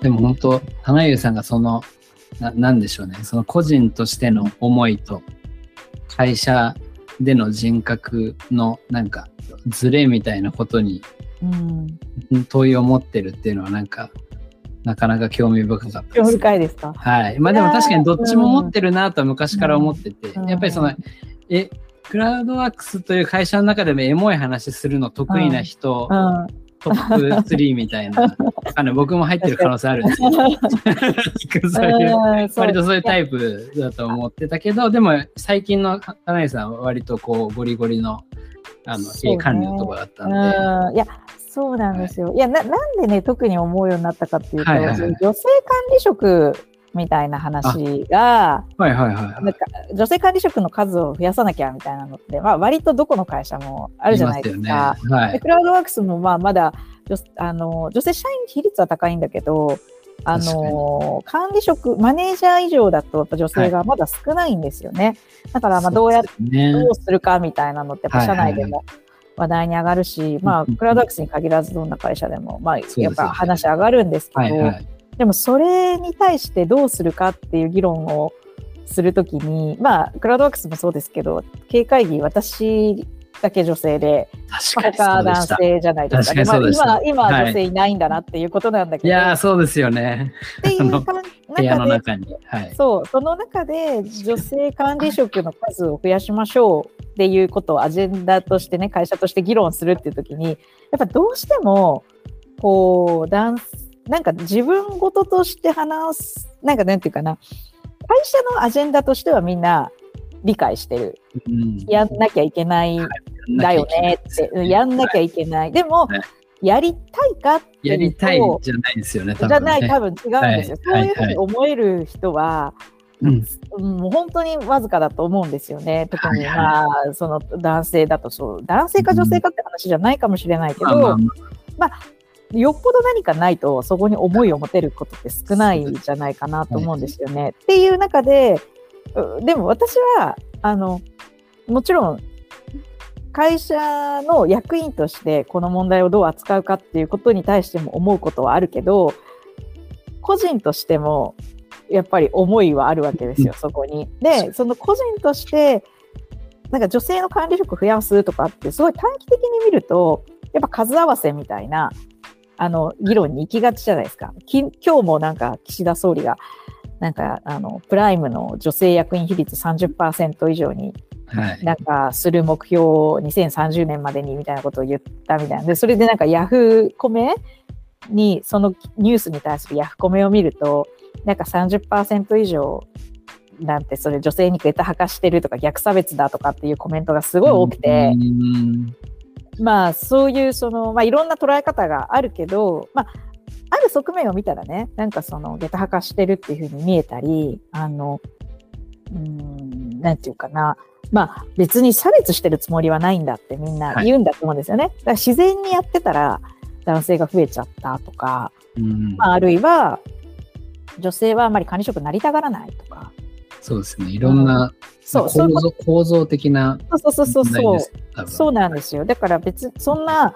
でも本当、花優さんがその、ななんでしょうね、その個人としての思いと、会社での人格のなんか、ズレみたいなことにうん、問いを持ってるっていうのはなんか、なかなか興味深かった興味。深いですか？はい。まあでも確かにどっちも持ってるなとは昔から思ってて、うんやっぱりその、え、クラウドワークスという会社の中でもエモい話するの得意な人、うん、トップ3みたいな、あの僕も入ってる可能性あるんですよ。そういううんそう。割とそういうタイプだと思ってたけど、でも最近の花井さんは割とこうゴリゴリのあの経営管理のところだったんで、うん。いやそうなんですよ。いやななんでね特に思うようになったかっていうと、はいはいはい。女性管理職みたいな話がはいはいはいはなんか女性管理職の数を増やさなきゃみたいなのって、まあ、割とどこの会社もあい。るじゃないですか。すよね。はい。でクラウドワークスもまあまだ女あの女性社員比率は高いんだけどあの管理職マネージャー以上だとやっぱ女性がまだ少ないんですよね。だからまあどうやねどうするかみたいなのってやっぱ社内ではいも話題に上がるし、まうんあクラウドワークスに限らずどんな会社でもまあやっぱ話上がるんですけど、はいはい。でもそれに対してどうするかっていう議論をするときにまあクラウドワークスもそうですけど経営会議私だけ女性で確か他男。性じゃないですか。確かにそうでしたまあ、今、今はいは女性いないんだなっていうことなんだけど、いやー、そうですよね。っていう中で。はい。そう、その中で女性管理職の数を増やしましょうっていうことをアジェンダとしてね、会社として議論するっていう時に、やっぱどうしても、こう、男なんか自分事として話す、なんかなんていうかな、会社のアジェンダとしてはみんな理解してる。うん。やんなきゃいけないだよねって、うんやんなきゃいけない。でも、はい。やりたいかっていうとやりたいじゃないですよね、多分、ね。じゃない、多分違うんですよ。はい。そういうふうに思える人は、うん。うんもう本当にわずかだと思うんですよね。特に、はいまあ、その男性だとそう、男性か女性かって話じゃないかもしれないけど、まあまあまよっぽど何かないと、そこに思いを持てることって少ないんじゃないかなと思うんですよね。っていう中で、うでも私は、あの、もちろん、会社の役員としてこの問題をどう扱うかっていうことに対しても思うことはあるけど、個人としてもやっぱり思いはあるわけですよ、そこに。で、その個人として、なんか女性の管理職増やすとかって、すごい短期的に見ると、やっぱ数合わせみたいな、あの、議論に行きがちじゃないですか。き今日もなんか岸田総理が、なんか、あの、プライムの女性役員比率30%以上にはい。なんかする目標を2030年までにみたいなことを言ったみたいなでそれでなんかヤフコメにそのニュースに対するヤフコメを見るとなんか30%以上なんてそれ女性に下駄履かしてるとか逆差別だとかっていうコメントがすごい多くて、うんまあそういうその、まあ、いろんな捉え方があるけど、まあ、ある側面を見たらねなんかその下駄履かしてるっていうふうに見えたりあのうーんなんていうかなまあ別に差別してるつもりはないんだってみんな言うんだと思うんですよね。だから自然にやってたら男性が増えちゃったとか、うんまあ、あるいは女性はあまり管理職になりたがらないとかそうですね。いろんなそう構造構造的なとそうそうそうそう。そうなんですよ。だから別にそんな、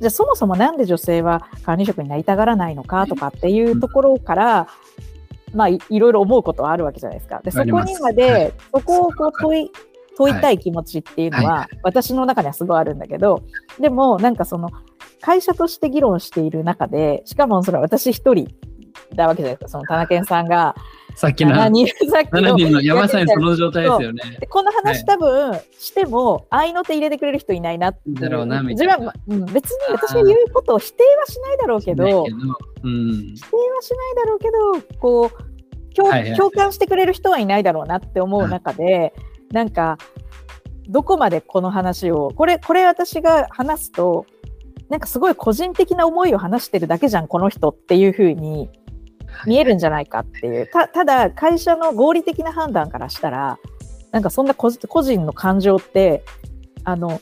じゃあそもそもなんで女性は管理職になりたがらないのかとかっていうところから、まあいいろいろ思うことはあるわけじゃないですか。でそこにまで、はい。そこをこう問い問いたい気持ちっていうのは、はい。は私の中にはすごいあるんだけど、でもなんかその会社として議論している中で、しかもそれ私一人だわけじゃないですか。その田中さんが。さっきの7人、さっき7の山さんその状態ですよね。でこの話、はい。多分しても合いの手入れてくれる人いないなってだろうなみ自たいな。別に私が言うことを否定はしないだろうけど否定はうん。しないだろうけどこう共,、共感してくれる人はいないだろうなって思う中で、なんかどこまでこの話をこれこれ私が話すとなんかすごい個人的な思いを話してるだけじゃんこの人っていう風に見えるんじゃないかっていう。たただ会社の合理的な判断からしたらなんかそんな個人の感情ってあの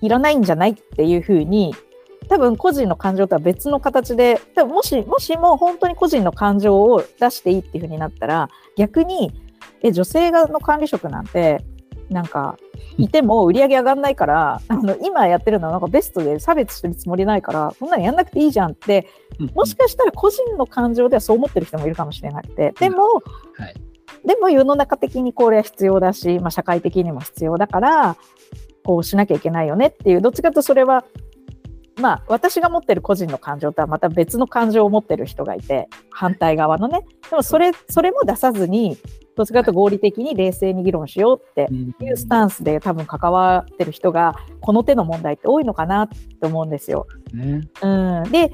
いらないんじゃないっていうふうに多分個人の感情とは別の形で多分もしもしも本当に個人の感情を出していいっていうふうになったら逆にえ女性がの管理職なんてなんかいても売り上げ上がんないから、あの今やってるのはなんかベストで差別してるつもりないから、こんなのやんなくていいじゃんって、もしかしたら個人の感情ではそう思ってる人もいるかもしれなくて、でも、はい。でも世の中的にこれは必要だし、まあ、社会的にも必要だから、こうしなきゃいけないよねっていう、どっちかとそれは、まあ、私が持ってる個人の感情とはまた別の感情を持ってる人がいて、反対側のね。でもそれ、それも出さずに、どっちかというと合理的に冷静に議論しようっていうスタンスで多分関わってる人が、この手の問題って多いのかなって思うんですよ。ね。うん、でっ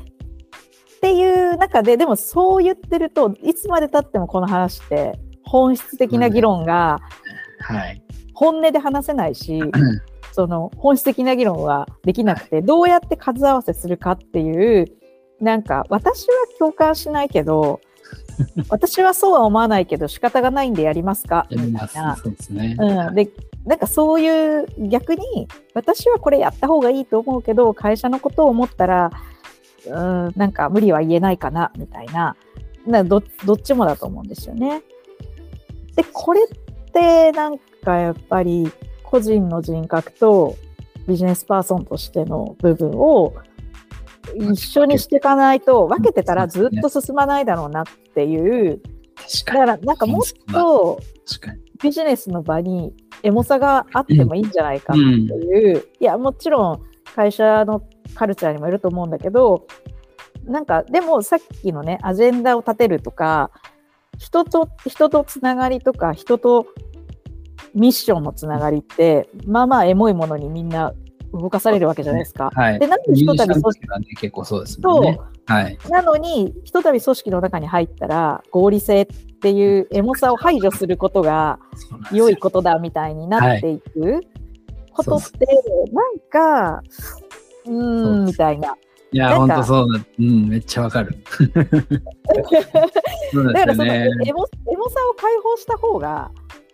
ていう中ででもそう言ってるといつまでたってもこの話って本質的な議論がはい。本音で話せないし、その本質的な議論はできなくてどうやって数合わせするかっていうなんか私は共感しないけど 私はそうは思わないけど仕方がないんでやりますか？みたいな。そうですね。うん、でなんかそういう逆に私はこれやった方がいいと思うけど会社のことを思ったらうんなんか無理は言えないかなみたいななどどっちもだと思うんですよね。でこれってなんかやっぱり個人の人格とビジネスパーソンとしての部分を一緒にしていかないと分けてたらずっと進まないだろうなっていう。だからなんかもっと。ビジネスの場にエモさがあってもいいんじゃないかっていう、いやもちろん会社のカルチャーにもいると思うんだけどなんかでもさっきのねアジェンダを立てるとか人と人とつながりとか人とミッションのつながりってまあまあエモいものにみんな動かされるわけじゃないですか。はい。でなんでひとたび組織ミュージシャンとかね、結構そうですもんね。はい。なのにひとたび組織の中に入ったら合理性っていうエモさを排除することが良いことだみたいになっていくことって、なんか、うーん、みたいな。いや、本当そうだ。うん、めっちゃわかる。だからその。エモエモさを解放した方が、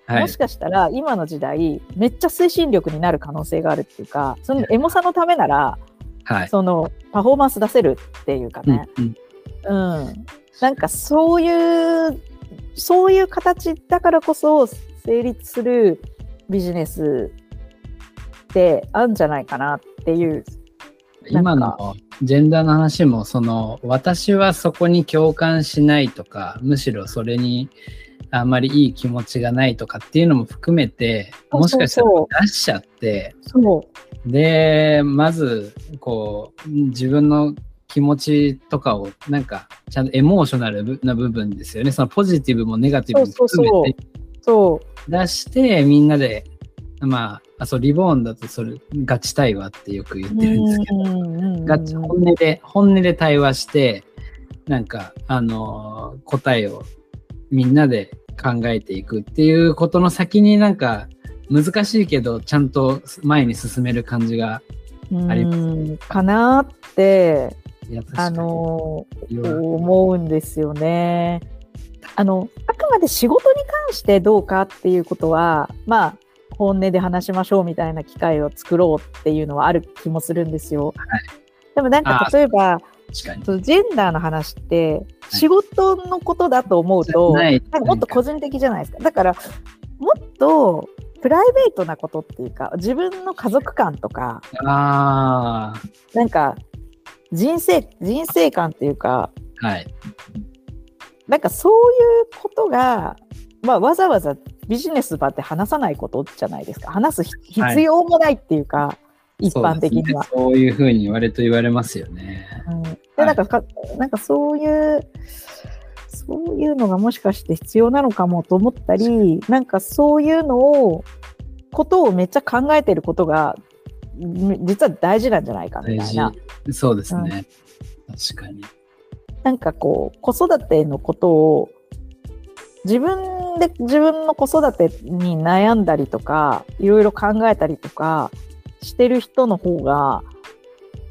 はいもし。かしたら今の時代、めっちゃ推進力になる可能性があるっていうか、そのエモさのためなら、はい。そのパフォーマンス出せるっていうかうんね、うんうん。なんかそういう、そういう形だからこそ成立するビジネスってあるんじゃないかなっていう。今のジェンダーの話も、その、私はそこに共感しないとか、むしろそれにあんまりいい気持ちがないとかっていうのも含めて、もしかしたら出しちゃって、そう。で、まず、こう、自分の気持ちとかを、なんか、ちゃんとエモーショナルな部分ですよね。そのポジティブもネガティブも含めて。出して、みんなで、まあ、あそうリボーンだとそれ、ガチ対話ってよく言ってるんですけど、どガチ、本音で、本音で対話して、なんか、あのー答えをみんなで考えていくっていうことの先になんか、難しいけど、ちゃんと前に進める感じが、ありますかなって、あの思うんですよね。あのあくまで仕事に関してどうかっていうことはまあ本音で話しましょうみたいな機会を作ろうっていうのはある気もするんですよ。でもなんかあ例えば。そのジェンダーの話って仕事のことだと思うと、ない。なんかもっと個人的じゃないですか。だからもっとプライベートなことっていうか自分の家族観とかあなんか人生人生観っていうかあ、はい。なんかそういうことが、まあ、わざわざビジネス場って話さないことじゃないですか。話す必要もないっていうか、一般的には。そうねいうふうに言われと言われますよね。うん、でなんかかなんかそういうそういうのがもしかして必要なのかもと思ったりなんかそういうのをことをめっちゃ考えてることがん実は大事なんじゃないかみ大たいな。事。そうですね。確かに。なんかこう子育てのことを自分で自分の子育てに悩んだりとかいろいろ考えたりとかしてる人の方が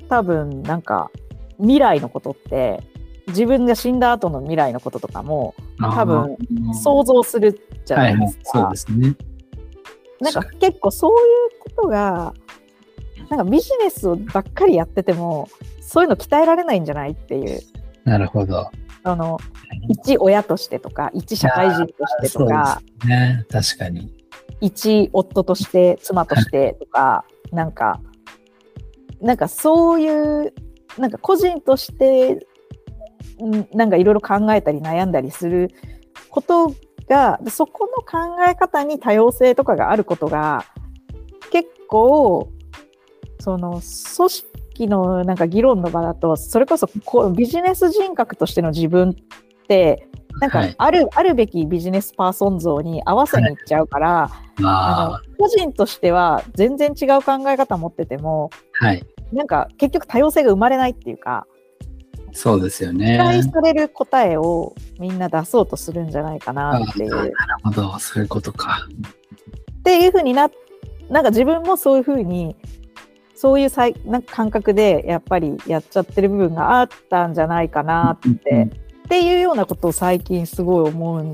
多分なんか未来のことって自分が死んだ後の未来のこととかも多分想像するじゃははいないいですか。そうですね。なんか結構そういうことがなんかビジネスばっかりやっててもそういうの鍛えられないんじゃないっていうなるほど。あの一親としてとか一社会人としてとかね。確かに。一夫として妻としてとかなんかなんかそういうなんか個人としてなんかいろいろ考えたり悩んだりすることがそこの考え方に多様性とかがあることが結構その組織のなんか議論の場だとそれこそこうビジネス人格としての自分ってなんかはいある,、あるべきビジネスパーソン像に合わせにいっちゃうから、ああの個人としては全然違う考え方持っててもあ、はい。なんか結局多様性が生まれないっていうかそうですよ期待ね。される答えをみんな出そうとするんじゃないかなっていう。なるほど、そういうことか。っていうふうにななんか自分もそういうふうにそういうさいなんか感覚でやっぱりやっちゃってる部分があったんじゃないかなって、うんっていうようなことを最近すごい思うん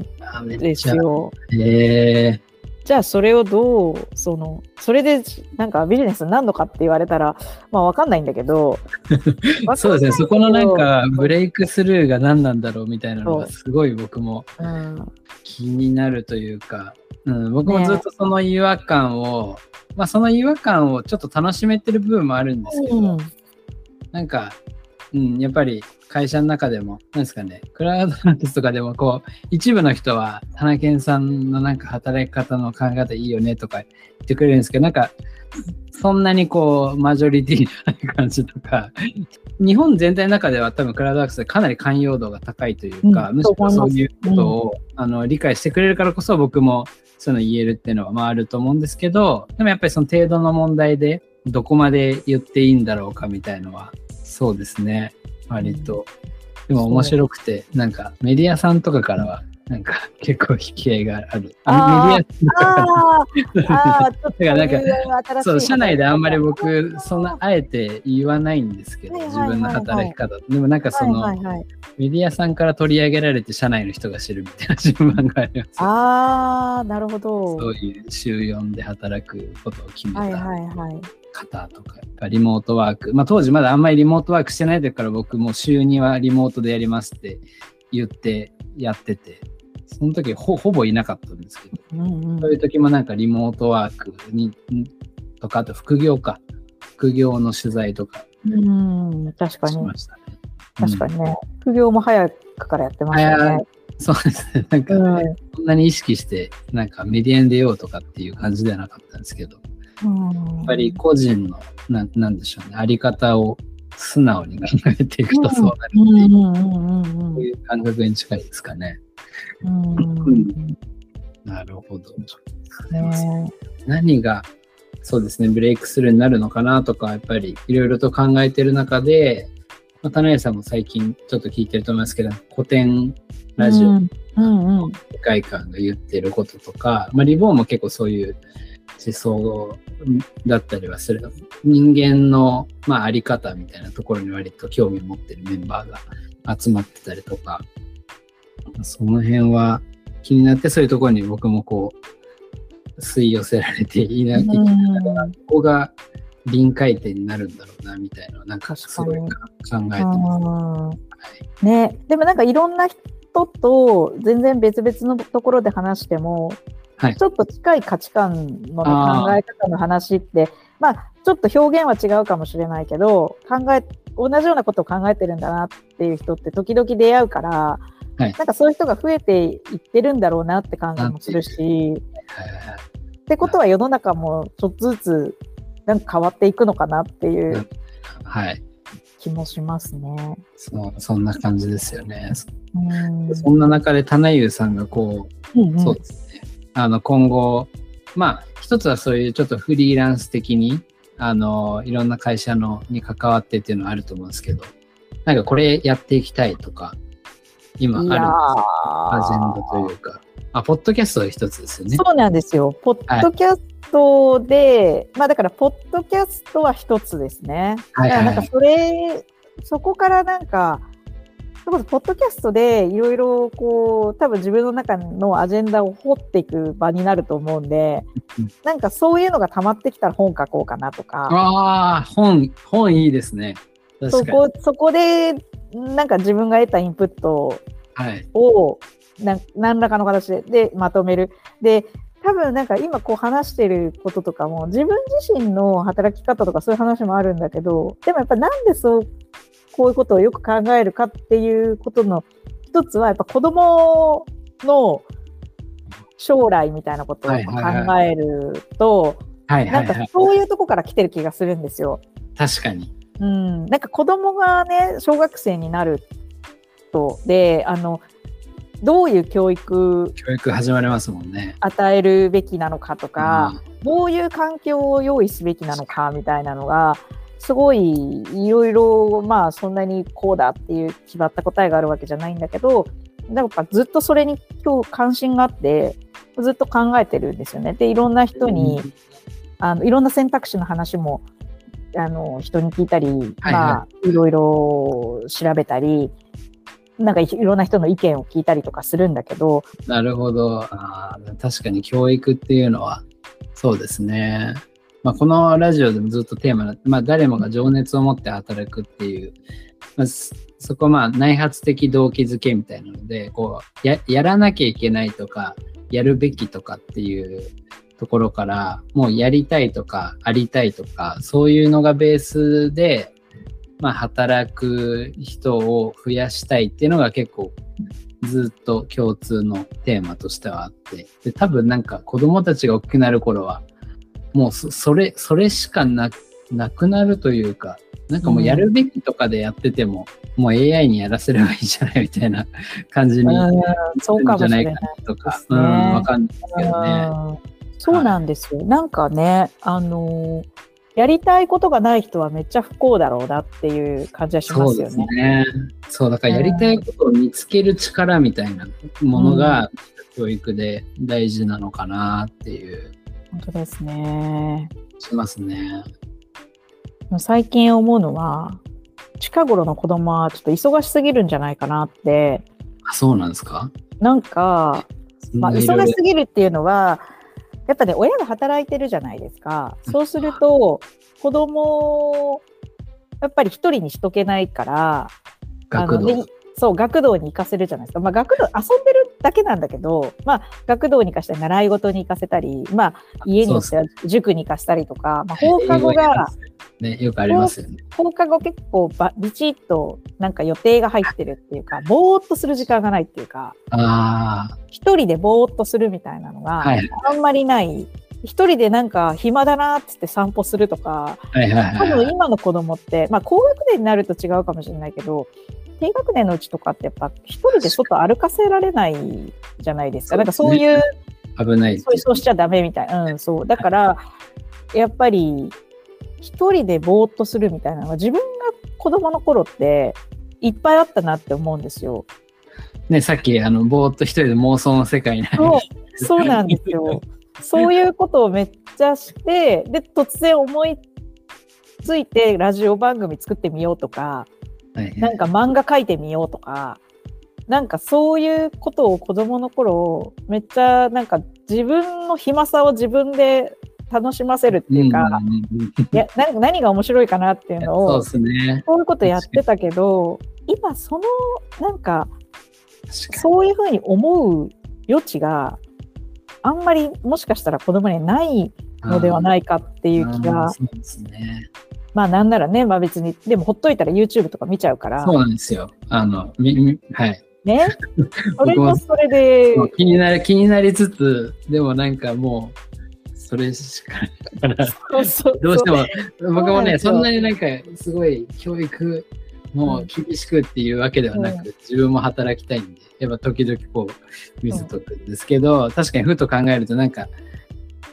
です。よ。へえじゃあそれをどうそのそれでなんかビジネスになるのかって言われたらまあわかんないんだけど そうですね、そこのなんかブレレイクスルーが何なんだろうみたいなのがすごい僕もうん。気になるというか、うん、僕もずっとその違和感を、まあその違和感をちょっと楽しめてる部分もあるんですけど、うん。なんか、うん、やっぱり会社の中でも、なんですかね、クラウドワークスとかでも、こう、一部の人は、花健さんのなんか働き方の考え方いいよねとか言ってくれるんですけど、なんか、そんなにこう、マジョリティな感じとか、日本全体の中では多分クラウドワークスでかなり寛容度が高いというか、うんむしろそういうこととを、あの理解してくれるからこそ僕もそういうの言えるっていうのはまああると思うんですけど、でもやっぱりその程度の問題でどこまで言っていいんだろうかみたいのは、そうですね、割と。でも面白くて、なんかメディアさんとかからは、なんか 結構引き合いがある。あーメディアあだから なんかそう社内であんまり僕、そんなあえて言わないんですけど、はいはいはいはい自分の働き方。でもなんかその、はいはいはい、メディアさんから取り上げられて社内の人が知るみたいな順番があります。ああ、なるほど。そういう週4で働くことを決めたはいはいはい。方とか、リモートワーク。まあ当時まだあんまりリモートワークしてない時から僕も週2はリモートでやりますって言ってやってて、その時ほほぼいなかったんですけど、うんうんそういう時もなんかリモートワークにんとか、あと副業か。副業の取材とかうん、確かにね。確かにね。副業も早くからやってました早ね。そうですね。なんか、うんそんなに意識して、なんかメディアに出ようとかっていう感じではなかったんですけど、やうん。っぱり個人の、なんなんでしょうね、あり方を素直に考えていくとそうなるっていう、ういう感覚に近いですかね。うん。うん。なるほど。ね何が、そうですね、ブレイクスルーになるのかなとか、やっぱりいろいろと考えてる中で、まあ、田中さん。も最近ちょっと聞いてると思いますけど、古典ラジオうん。うん。うん。世界観が言ってることとか、まあ、リボーンも結構そういう思想だったりはする。人間の、まあ、あり方みたいなところに割と興味を持ってるメンバーが集まってたりとか、その辺は気になってそういうところに僕もこう吸い寄せられていな、いここが臨界点になるんだろうなみたいな。なんかすごい考えてます。うんね、でもなんかいろんな人と全然別々のところで話しても、はいちょっと近い価値観の、考え方の話ってまあちょっと表現は違うかもしれないけど考え同じようなことを考えてるんだなっていう人って時々出会うから、はいなんかそういう人が増えていってるんだろうなって感じもするし。はいはいはいってことは世の中もちょっとずつなんか変わっていくのかなっていうはい。気もしますね。そう、そんな感じですよね。うんそんな中で、棚優さんがこう、うんうんそうですね。あの、今後、まあ、一つはそういうちょっとフリーランス的に、あの、いろんな会社のに関わってっていうのはあると思うんですけど、なんかこれやっていきたいとか、今あるアジェンダというか。あ、ポッドキャストは一つですよね。そうなんですよ。ポッドキャストで、まあだから、ポッドキャストは一つですね。はいはいなんかそれ、そこからなんか、それこそポッドキャストでいろいろこう、多分自分の中のアジェンダを掘っていく場になると思うんでうん、なんかそういうのが溜まってきたら本書こうかなとか、ああ、本、本いいですね。そ。こ、そこで、なんか自分が得たインプットはい。をな何らかの形ででまとめる。で、多分なんか今こう話してることとかも自分自身の働き方とかそういう話もあるんだけどでもやっぱなんでそうこういうことをよく考えるかっていうことの一つはやっぱ子供の将来みたいなことを考えると、なんかはいはいはい。そういうとこから来てる気がするんですよ。確かに。うん、なんか子供がね小学生になるとであのどういう教育教育始まりますもんね。与えるべきなのかとか、うんどういう環境を用意すべきなのかみたいなのがすごいいろいろまあそんなにこうだっていう決まった答えがあるわけじゃないんだけどなんかずっとそれに今日関心があってずっと考えてるんですよね。でいろんな人に、あのいろんな選択肢の話もあの人に聞いたり、はいまあいろいろ調べたりなんかいいろんな人の意見を聞いたりとかするんだけどなるほど。あー確かに教育っていうのは、そうですね。まあ、このラジオでもずっとテーマな、まあ、誰もが情熱を持って働くっていう、まあ、そそこまあ内発的動機づけみたいなのでこうややらなきゃいけないとかやるべきとかっていうところからもうやりたいとかありたいとかそういうのがベースで、まあ、働く人を増やしたいっていうのが結構ずっと共通のテーマとしてはあって。で多分なんか子供たちが大きくなる頃はもうそそれそれしかななくなるというかなんかもうやるべきとかでやってても、もう AI にやらせればいいじゃないみたいな 感じにうんそうかもしれないんじゃないかなとかうんわかんないですけどね。うんそうなんですよ。なんかね、あのーやりたいことがない人はめっちゃ不幸だろうなっていう感じはしまそうですすよね。ね。そう、だからやりたいことを見つける力みたいなものが、教育で大事なのかなっていう、本当ですね。しますね。最近思うのは、近頃の子供はちょっと忙しすぎるんじゃないかなって、あ、そうなんですか？なんか、まあ、忙しすぎるっていうのは、やっぱね、親が働いてるじゃないですか。そうすると、子供をやっぱり一人にしとけないから、学童そう、学童に行かせるじゃないですか。まあ、学童、遊んでるだけなんだけど、まあ、学童に行かせたり、習い事に行かせたり、まあ、家によっては塾に行かせたりとか、まあ、放課後が、ね、よくありますよね。放課後結構ば、ビチッとなんか予定が入ってるっていうか、ぼーっとする時間がないっていうか、あ一人でぼーっとするみたいなのがはいあんまりない。一人でなんか暇だなっつって散歩するとか、多はい。分今の子供って、まあ高学年になると違うかもしれないけど、低学年のうちとかってやっぱ一人で外歩かせられないじゃないですか。なんかそういう、危ないそうそうしちゃダメみたいな。うん、そう。だから、やっぱり一人でぼーっとするみたいなのが自分が子供の頃っていっぱいあったなって思うんですよ。ね、さっき、あの、ぼーっと一人で妄想の世界に入そうる。そうなんですよ。そういうことをめっちゃして、で、突然思いついてラジオ番組作ってみようとか、はいなんか漫画描いてみようとか、なんかそういうことを子供の頃、めっちゃなんか自分の暇さを自分で楽しませるっていうか、いやな何が面白いかなっていうのを、そうね。いうことやってたけど、今そのなんかそういうふうに思う余地があんまりもしかしたら子供にはないにのではないかっていう気が。まあなんならね、まあ別に、でもほっといたら YouTube とか見ちゃうから。そう、なんですよ。あの、みみはい。ね？それ僕もとそれで、気になり、気になりつつ、でもなんかもう、それしかないから、そうそうどうしても、僕もね、そんそんなになんか、すごい教育、もう厳しくっていうわけではなく、自分も働きたいんで、やっぱ時々こう、見せとくんですけど、確かにふと考えるとなんか、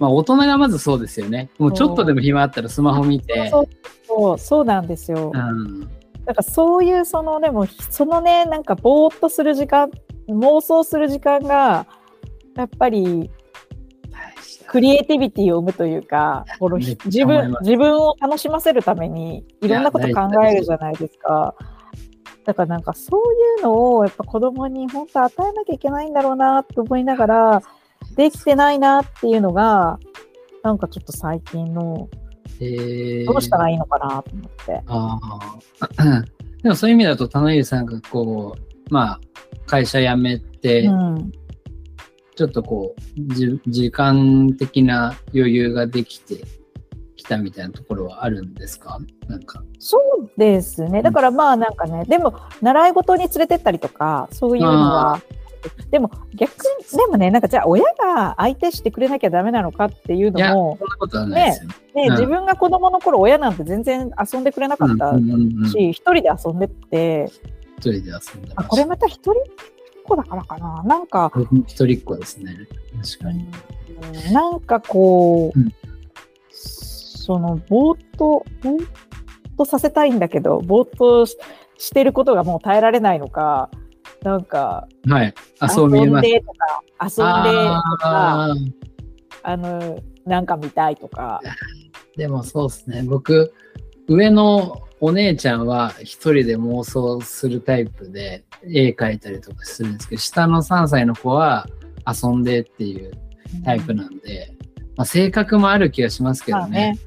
まあ大人がまずそうですよね。もうちょっとでも暇あったらスマホ見て、そうそうそうなんですよ。うん、なんかそういうそのでもそのねなんかぼーっとする時間妄想する時間がやっぱりクリエイティビティを生むというかこの自分自分を楽しませるためにいろんなこと考えるじゃないですか。だからなんかそういうのをやっぱ子供に本当与えなきゃいけないんだろうなと思いながらできてないなっていうのがなんかちょっと最近のえーどうしたらいいのかなと思って。ああ。でもそういう意味だと、田之さんがこう、まあ、会社辞めて、うんちょっとこう、じ時間的な余裕ができてきたみたいなところはあるんですか？なんか。そうですね。だからまあなんかね、でも習い事に連れてったりとか、そういうのは、でも逆に、でもね、なんかじゃあ親が相手してくれなきゃダメなのかっていうのも。ね、うん自分が子供の頃親なんて全然遊んでくれなかったし、一人で遊んでって、一人で遊んでこれまた一人っ子だからかな。なんか、た。一人っ子ですね。確かに。うんなんかこう、うんその、ぼーっと、ぼーっとさせたいんだけど、ぼーっとししてることがもう耐えられないのか、なんか、はい。あ、そう見えます。遊んでとか、遊んでとか、あの、なんか見たいとか。でもそうですね。僕、上のお姉ちゃんは一人で妄想するタイプで絵描いたりとかするんですけど、下の3歳の子は遊んでっていうタイプなんで、まあ、性格もある気がしますけどまあねね。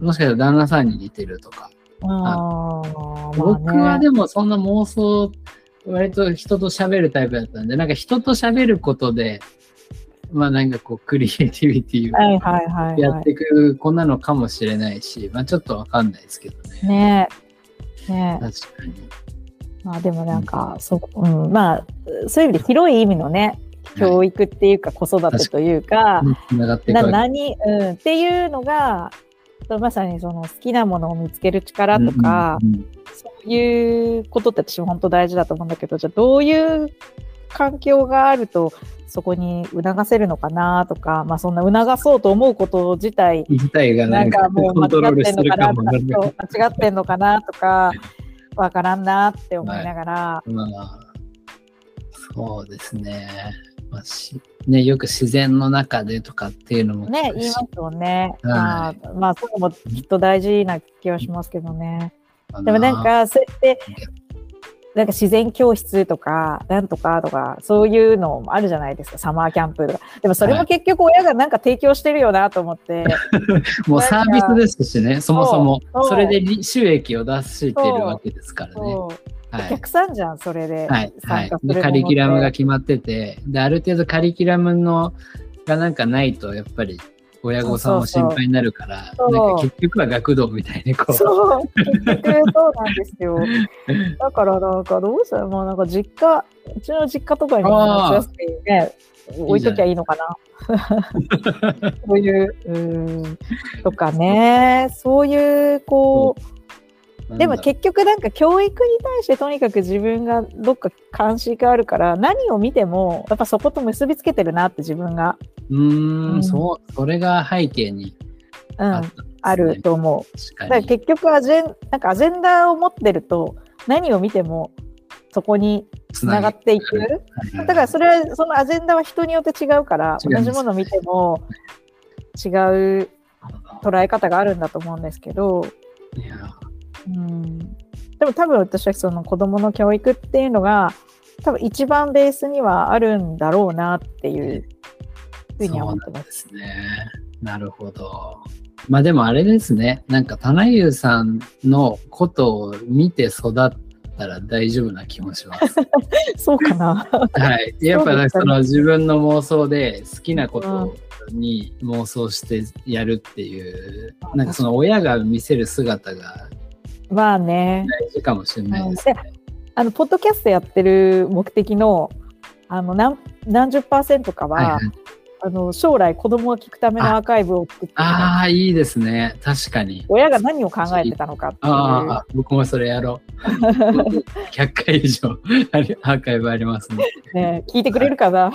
もしかしたら旦那さんに似てるとか。ああねはでもそんな妄想、割と人と喋るタイプだったんで、なんか人と喋ることで、まあなんかこうクリエイティビティをやっていく子なのかもしれないし、まあちょっとわかんないですけどね。い。ねえ。ねえ。確かに。まあでもなんか、そう、うん、まあ、そういう意味で広い意味のね、教育っていうか子育てというか、つながっていくな何、うん、っていうのが、まさにその好きなものを見つける力とか、うんうんうんいうことって私も本当大事だと思うんだけど、じゃあどういう環境があるとそこに促せるのかなとか、まあそんな促そうと思うこと自体、自体がななんんかかもう間違ってんのかなとか、間違ってんのかなとか、わからんなって思いながら、まあ、そうですね。まあしね、よく自然の中でとかっていうのもね、言いますもんね。はまあ、まあ、そういうのもきっと大事な気はしますけどね。でもなんか、そうやって、なんか自然教室とか、なんとかとか、そういうのもあるじゃないですか、サマーキャンプとか。でもそれも結局親がなんか提供してるよなと思って。もうサービスですしね、そもそも。それで利収益を出してるわけですからね。はい。お客さんじゃん、それで。はい、はい。でカリキュラムが決まってて、で、ある程度カリキュラムのがなんかないと、やっぱり親御さんも心配になるから、そう。なんか結局は学童みたいにこう、そう、結局そうなんですよ。だからなんかどうしたら、もうなんか実家、うちの実家とかにも夏休みね、置いときゃいいのかな。そういう、うん、とかね、そういう、こう、でも結結局なんか教育に対してとにかく自分がどっか関心があるから何を見てもやっぱそこと結びつけてるなって自分が、うー、うん。んそう、それが背景にうん、ああったんですね、ると思う。だから。結局アジェンなんかアジェンダを持ってると何を見てもそこにつながっていく。だからそれはそのアジェンダは人によって違うから同じものを見ても違う捉え方があるんだと思うんですけど、いやうん、でも多分私はその子どもの教育っていうのが多分一番ベースにはあるんだろうなっていうふうには思ってます。ですね。なるほど。まあでもあれですね。なんか、棚優さんのことを見て育ったら大丈夫な気もします。そうかな。はい。やっぱねその自分の妄想で好きなことに妄想してやるっていう、なんかその親が見せる姿がまあね。大事かもしれないですね。あのポッドキャストやってる目的のあの何何十パーセントかは、はいはい、あの将来子供が聞くためのアーカイブを作ってああ、いいですね。確かに。親が何を考えてたのかっていう。ああ、僕もそれやろう。100回以上アーカイブありますね。ね、聞いてくれるかな？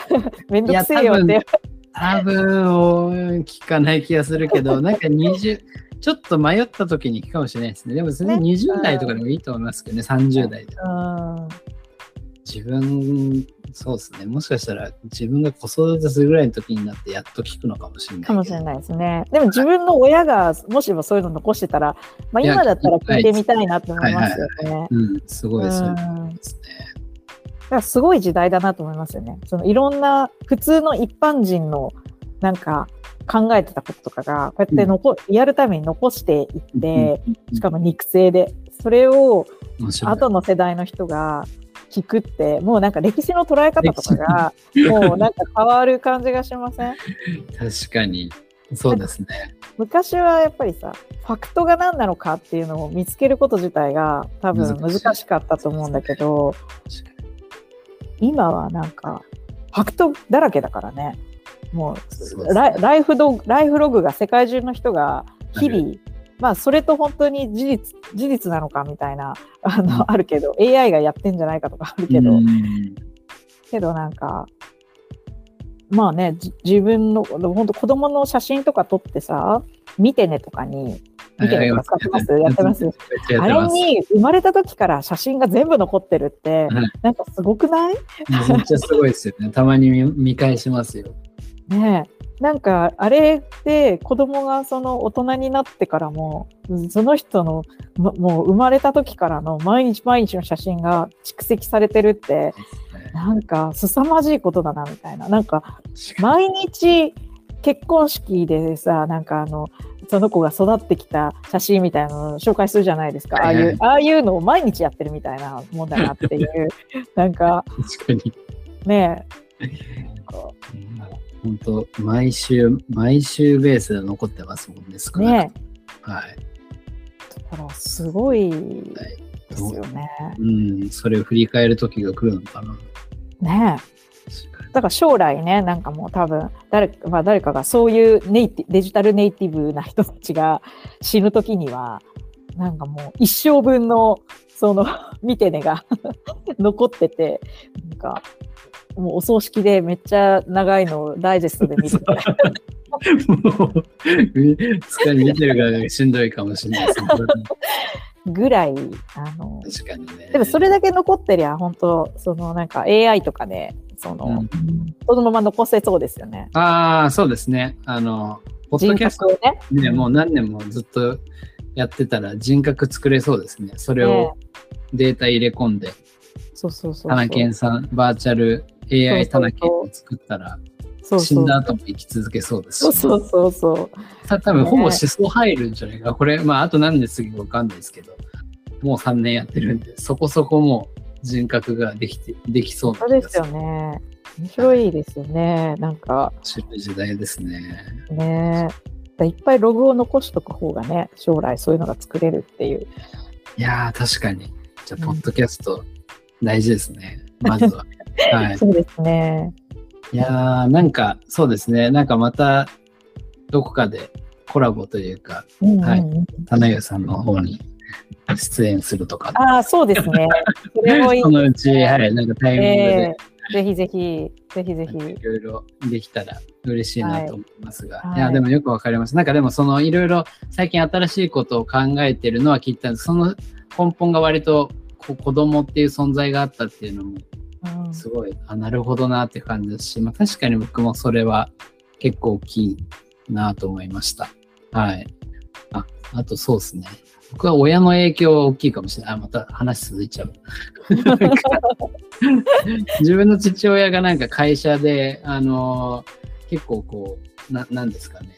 めんどくせえよって。多分聞かない気がするけど、なんか20、ちょっと迷った時に聞くかもしれないですね。でも全然ね20代とかでもいいと思いますけどね、30代で。うん自分、そうですね。もしかしたら自分が子育てするぐらいの時になってやっと聞くのかもしれない。かもしれないですね。でも自分の親がもしもそういうの残してたら、まあ、今だったら聞いてみたいなって思いますよね。うん、すごいですよね。うんですね。だからすごい時代だなと思いますよね。そのいろんな普通の一般人のなんか考えてたこととかがこうやって残、リアルタイムに残していって、しかも肉声でそれを。後の世代の人が聞くって、もうなんか歴史の捉え方とかが、もうなんか変わる感じがしません？確かに。そうですね。昔はやっぱりさ、ファクトが何なのかっていうのを見つけること自体が多分難しかったと思うんだけど、今はなんか、ファクトだらけだからね。もそううライライフドライフログが世界中の人が日々、まあそれと本当に事実事実なのかみたいなあの、うん。あるけど AI がやってんじゃないかとかあるけど、うん。けどなんかまあねじ自分の本当子供の写真とか撮ってさ見てねとかに見てねとか使ってます？やってます？あれ。に生まれた時から写真が全部残ってるって、はい。なんかすごくない？めっちゃすごいですよね。たまに見見返しますよ。ねえ。なんかあれで子供がその大人になってからもその人のももう生まれた時からの毎日毎日の写真が蓄積されてるってなんか凄まじいことだなみたいな。なんか毎日結婚式でさなんかあのその子が育ってきた写真みたいなのを紹介するじゃないですか、ああはい。うああいうのを毎日やってるみたいなもんだなっていう。なんか。ねえ 本当毎週、毎週ベースで残ってますもんね、少なくねはい。えだからすごいですよね。うん、それを振り返る時が来るのかな。ねだから将来ね、なんかもう多分誰か、まあ、誰かがそういうネイティデジタルネイティブな人たちが死ぬ時には、なんかもう一生分のその 見てねが 残ってて、なんかもうお葬式でめっちゃ長いのをダイジェストで見るもう、使い見てる側がしんどいかもしれないですね。ぐらい、あの、確かにね。でもそれだけ残ってりゃ、本当そのなんか AI とかで、その、うんそのまま残せそうですよね。ああ、そうですね。あの、ポッド人キャストね。ね、もう何年もずっとやってたら人格作れそうですね。それをデータ入れ込んで、そうそうそう。タナケンさん、バーチャル AI タナケンを作ったら、死そうそうんだ後も生き続けそうですしそうそうそうそう。た多分ほぼ思想入るんじゃないか。これ、まあ、あと何年過ぎかわかんないですけど、もう3年やってるんで、そこそこもう人格ができて、できそうなそうですよね。面白いですよね。なんか白い時代ですね。ね。いっぱいログを残しとく方がね、将来そういうのが作れるっていう。いやー、確かに。じゃあ、ポッドキャスト大事ですね。まずは。はい。そうですね。いやー、なんか、そうですね。なんかまた、どこかでコラボというか、うんうんうんはい棚湯さんの方に出演するとか、ああ、そうですね。それもいい そ。のうち、はい、なんかタイミングでえ、ーぜひぜひ、ぜひぜひ。いろいろできたら嬉しいなと思いますが、はいい、や、でもよくわかります。なんかでも、そのいろいろ最近新しいことを考えてるのは聞いたんですその根本が割とこ子供っていう存在があったっていうのも、うんすごい、あ、なるほどなって感じですし、まあ確かに僕もそれは結構大きいなと思いました。はい。あ、あとそうですね。僕は親の影響は大きいかもしれない。あ、また話続いちゃう。自分の父親がなんか会社で、あの結構こう、な、なんですかね。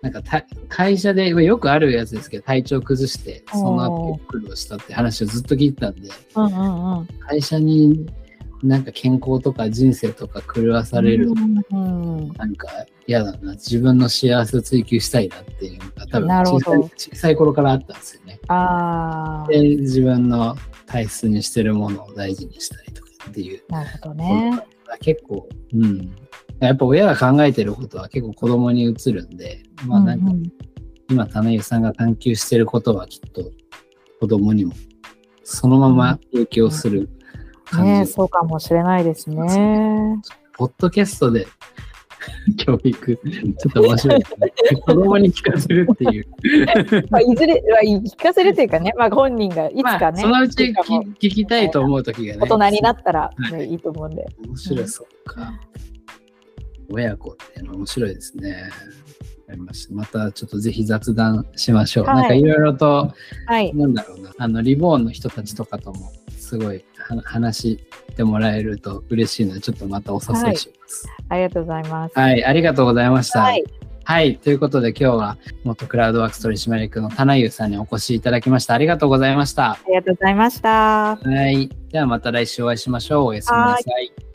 なんかた会社でよくあるやつですけど、体調崩して、その後苦労したって話をずっと聞いてたんで、うんうんうん。会社になんか健康とか人生とか狂わされる、うんうんなんか嫌だな、自分の幸せを追求したいなっていうのが多分小さい小さい頃からあったんですよね。ああ、で、自分の大切にしてるものを大事にしたりとかっていう。なるほどね。結構、うん。やっぱ親が考えてることは結構子供に移るんで、まあなんかうんうん今、種湯さんが探求してることはきっと子供にもそのまま影響する感じ。ねそうかもしれないですね。ポッドキャストで教育、ちょっと面白いですね。子供に聞かせるっていう。まあ、いずれ、まあ、聞かせるというかね、まあ、本人がいつまあ、かね、そのうち聞聞きたいと思う時がね。大人になったら、はね、いいと思うんで。面白い、そっか。親子っていうのは面白いですね。ました。またちょっとぜひ雑談しましょう。はいなんかいろいろと、はい。なんだろうな、あの、リボーンの人たちとかとも、すごいは話してもらえると嬉しいので、ちょっとまたお誘いします。ありがとうございます。はい、ありがとうございました。はい。はい。ということで今日は元クラウドワークス取締役の棚優さんにお越しいただきました。ありがとうございました。ありがとうございました。はい。ではまた来週お会いしましょう。おやすみなさい